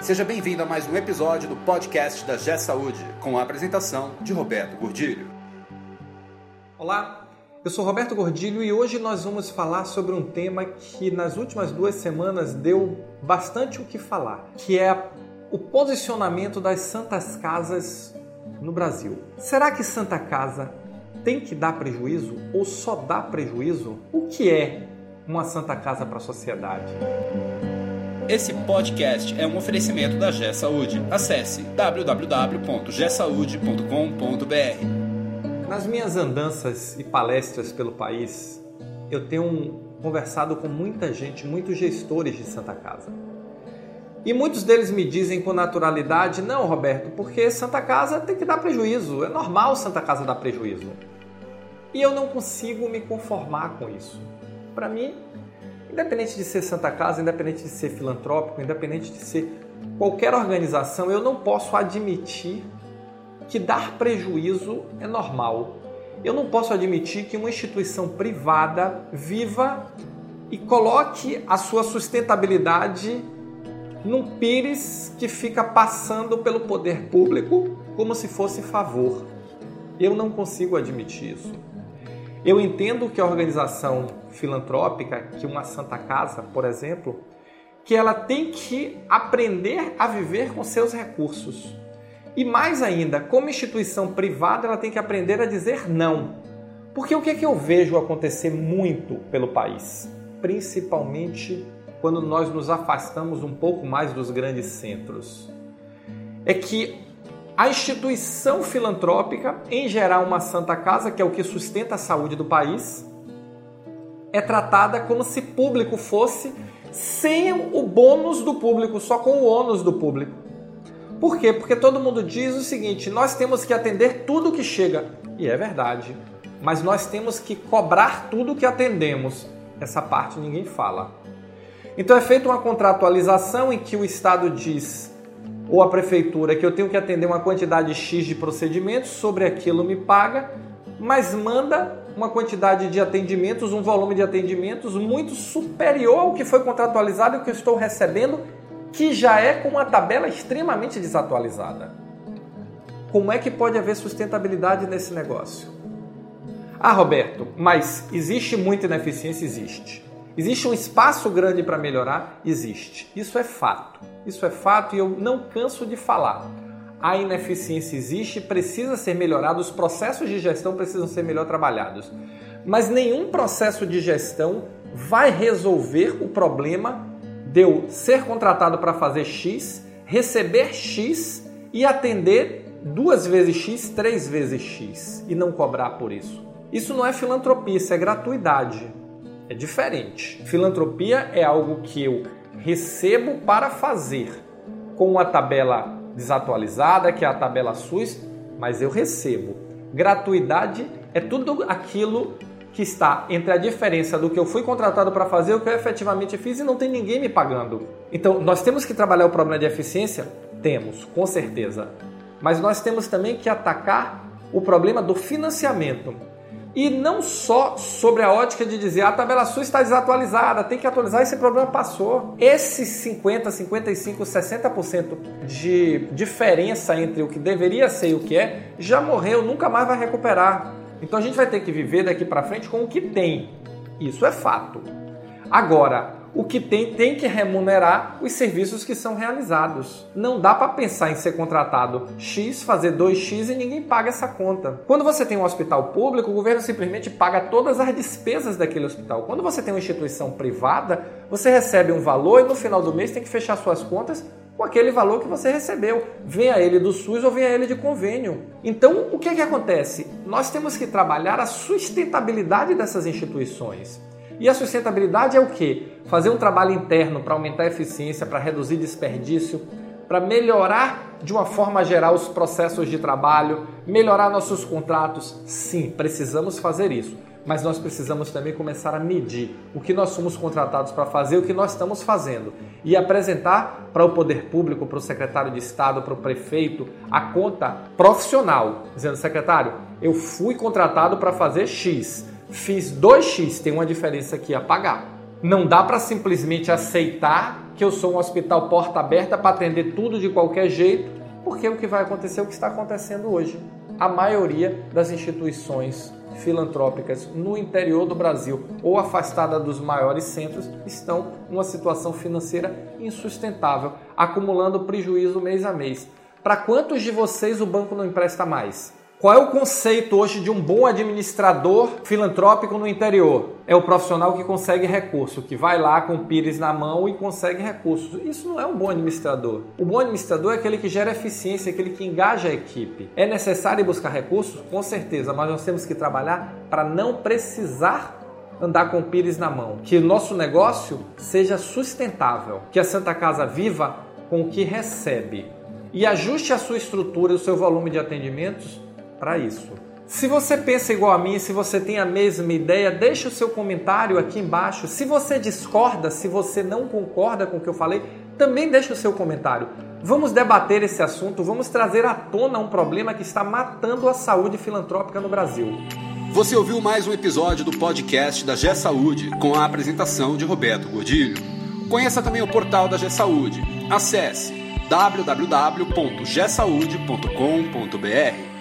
Seja bem-vindo a mais um episódio do podcast da G Saúde, com a apresentação de Roberto Gordilho. Olá, eu sou Roberto Gordilho e hoje nós vamos falar sobre um tema que nas últimas duas semanas deu bastante o que falar, que é o posicionamento das santas casas no Brasil. Será que Santa Casa tem que dar prejuízo ou só dá prejuízo? O que é uma Santa Casa para a sociedade? Esse podcast é um oferecimento da G Saúde. Acesse www.gsaude.com.br. Nas minhas andanças e palestras pelo país, eu tenho conversado com muita gente, muitos gestores de Santa Casa. E muitos deles me dizem com naturalidade: não, Roberto, porque Santa Casa tem que dar prejuízo, é normal Santa Casa dar prejuízo. E eu não consigo me conformar com isso. Para mim, Independente de ser Santa Casa, independente de ser filantrópico, independente de ser qualquer organização, eu não posso admitir que dar prejuízo é normal. Eu não posso admitir que uma instituição privada viva e coloque a sua sustentabilidade num pires que fica passando pelo poder público como se fosse favor. Eu não consigo admitir isso. Eu entendo que a organização filantrópica, que uma Santa Casa, por exemplo, que ela tem que aprender a viver com seus recursos. E mais ainda, como instituição privada, ela tem que aprender a dizer não. Porque o que, é que eu vejo acontecer muito pelo país? Principalmente quando nós nos afastamos um pouco mais dos grandes centros. É que a instituição filantrópica, em geral uma Santa Casa, que é o que sustenta a saúde do país, é tratada como se público fosse sem o bônus do público, só com o ônus do público. Por quê? Porque todo mundo diz o seguinte: nós temos que atender tudo que chega. E é verdade. Mas nós temos que cobrar tudo que atendemos. Essa parte ninguém fala. Então é feita uma contratualização em que o Estado diz ou a prefeitura que eu tenho que atender uma quantidade X de procedimentos, sobre aquilo me paga, mas manda uma quantidade de atendimentos, um volume de atendimentos muito superior ao que foi contratualizado e o que eu estou recebendo, que já é com uma tabela extremamente desatualizada. Como é que pode haver sustentabilidade nesse negócio? Ah, Roberto, mas existe muita ineficiência? Existe. Existe um espaço grande para melhorar? Existe. Isso é fato. Isso é fato e eu não canso de falar. A ineficiência existe, precisa ser melhorada, os processos de gestão precisam ser melhor trabalhados. Mas nenhum processo de gestão vai resolver o problema de eu ser contratado para fazer X, receber X e atender duas vezes X, três vezes X e não cobrar por isso. Isso não é filantropia, isso é gratuidade é diferente. Filantropia é algo que eu recebo para fazer com uma tabela desatualizada, que é a tabela SUS, mas eu recebo. Gratuidade é tudo aquilo que está entre a diferença do que eu fui contratado para fazer e o que eu efetivamente fiz e não tem ninguém me pagando. Então, nós temos que trabalhar o problema de eficiência? Temos, com certeza. Mas nós temos também que atacar o problema do financiamento. E não só sobre a ótica de dizer a tabela SUS está desatualizada, tem que atualizar, esse problema passou. Esse 50, 55, 60% de diferença entre o que deveria ser e o que é, já morreu, nunca mais vai recuperar. Então a gente vai ter que viver daqui para frente com o que tem. Isso é fato. Agora, o que tem tem que remunerar os serviços que são realizados. Não dá para pensar em ser contratado X, fazer 2X e ninguém paga essa conta. Quando você tem um hospital público, o governo simplesmente paga todas as despesas daquele hospital. Quando você tem uma instituição privada, você recebe um valor e no final do mês tem que fechar suas contas com aquele valor que você recebeu, venha ele do SUS ou venha ele de convênio. Então, o que é que acontece? Nós temos que trabalhar a sustentabilidade dessas instituições. E a sustentabilidade é o que? Fazer um trabalho interno para aumentar a eficiência, para reduzir desperdício, para melhorar de uma forma geral os processos de trabalho, melhorar nossos contratos. Sim, precisamos fazer isso. Mas nós precisamos também começar a medir o que nós somos contratados para fazer, o que nós estamos fazendo e apresentar para o poder público, para o secretário de Estado, para o prefeito, a conta profissional, dizendo: secretário, eu fui contratado para fazer X Fiz 2x, tem uma diferença aqui a pagar. Não dá para simplesmente aceitar que eu sou um hospital porta aberta para atender tudo de qualquer jeito, porque o que vai acontecer é o que está acontecendo hoje. A maioria das instituições filantrópicas no interior do Brasil ou afastada dos maiores centros estão numa situação financeira insustentável, acumulando prejuízo mês a mês. Para quantos de vocês o banco não empresta mais? Qual é o conceito hoje de um bom administrador filantrópico no interior? É o profissional que consegue recurso, que vai lá com o pires na mão e consegue recursos. Isso não é um bom administrador. O bom administrador é aquele que gera eficiência, aquele que engaja a equipe. É necessário buscar recursos? Com certeza, mas nós temos que trabalhar para não precisar andar com o pires na mão. Que o nosso negócio seja sustentável, que a Santa Casa viva com o que recebe e ajuste a sua estrutura e o seu volume de atendimentos para isso. Se você pensa igual a mim, se você tem a mesma ideia, deixe o seu comentário aqui embaixo. Se você discorda, se você não concorda com o que eu falei, também deixe o seu comentário. Vamos debater esse assunto, vamos trazer à tona um problema que está matando a saúde filantrópica no Brasil. Você ouviu mais um episódio do podcast da G Saúde, com a apresentação de Roberto Gordilho. Conheça também o portal da G Saúde. Acesse www.gsaude.com.br